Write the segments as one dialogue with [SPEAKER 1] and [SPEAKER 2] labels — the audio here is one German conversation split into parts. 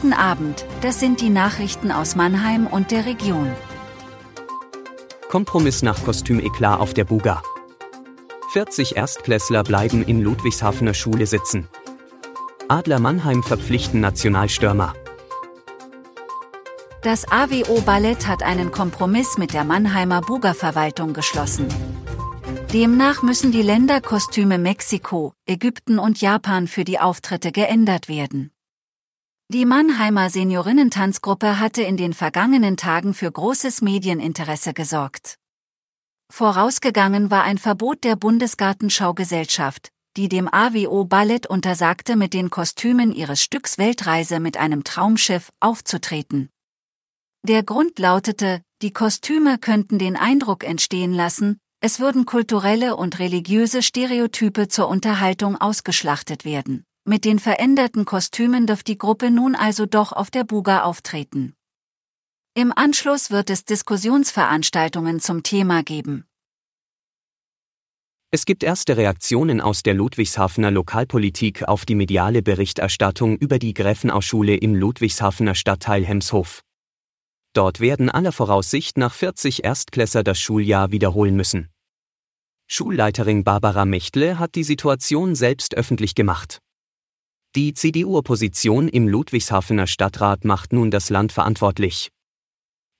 [SPEAKER 1] Guten Abend, das sind die Nachrichten aus Mannheim und der Region.
[SPEAKER 2] Kompromiss nach Kostümeklar auf der Buga. 40 Erstklässler bleiben in Ludwigshafener Schule sitzen. Adler Mannheim verpflichten Nationalstürmer.
[SPEAKER 1] Das AWO Ballett hat einen Kompromiss mit der Mannheimer Buga-Verwaltung geschlossen. Demnach müssen die Länderkostüme Mexiko, Ägypten und Japan für die Auftritte geändert werden. Die Mannheimer Seniorinnentanzgruppe hatte in den vergangenen Tagen für großes Medieninteresse gesorgt. Vorausgegangen war ein Verbot der Bundesgartenschaugesellschaft, die dem AWO Ballett untersagte, mit den Kostümen ihres Stücks Weltreise mit einem Traumschiff aufzutreten. Der Grund lautete, die Kostüme könnten den Eindruck entstehen lassen, es würden kulturelle und religiöse Stereotype zur Unterhaltung ausgeschlachtet werden. Mit den veränderten Kostümen dürft die Gruppe nun also doch auf der Buga auftreten. Im Anschluss wird es Diskussionsveranstaltungen zum Thema geben.
[SPEAKER 2] Es gibt erste Reaktionen aus der Ludwigshafener Lokalpolitik auf die mediale Berichterstattung über die Gräfenauschule im Ludwigshafener Stadtteil Hemshof. Dort werden aller Voraussicht nach 40 Erstklässer das Schuljahr wiederholen müssen. Schulleiterin Barbara Mechtle hat die Situation selbst öffentlich gemacht. Die CDU-Opposition im Ludwigshafener Stadtrat macht nun das Land verantwortlich.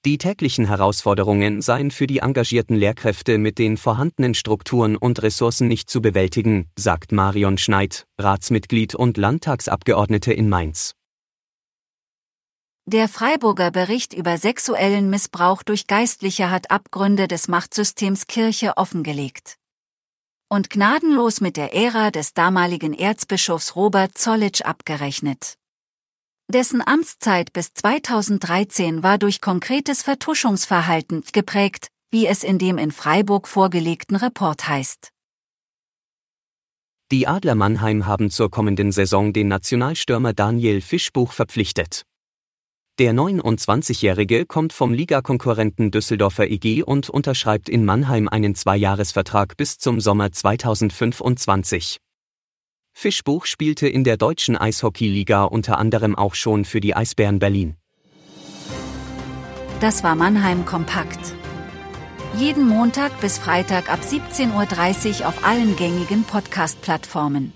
[SPEAKER 2] Die täglichen Herausforderungen seien für die engagierten Lehrkräfte mit den vorhandenen Strukturen und Ressourcen nicht zu bewältigen, sagt Marion Schneid, Ratsmitglied und Landtagsabgeordnete in Mainz.
[SPEAKER 1] Der Freiburger Bericht über sexuellen Missbrauch durch Geistliche hat Abgründe des Machtsystems Kirche offengelegt und gnadenlos mit der Ära des damaligen Erzbischofs Robert Zollitsch abgerechnet. Dessen Amtszeit bis 2013 war durch konkretes Vertuschungsverhalten geprägt, wie es in dem in Freiburg vorgelegten Report heißt.
[SPEAKER 2] Die Adler Mannheim haben zur kommenden Saison den Nationalstürmer Daniel Fischbuch verpflichtet. Der 29-Jährige kommt vom Ligakonkurrenten Düsseldorfer EG und unterschreibt in Mannheim einen Zweijahresvertrag bis zum Sommer 2025. Fischbuch spielte in der deutschen Eishockeyliga unter anderem auch schon für die Eisbären Berlin.
[SPEAKER 1] Das war Mannheim Kompakt. Jeden Montag bis Freitag ab 17.30 Uhr auf allen gängigen Podcast-Plattformen.